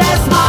that's my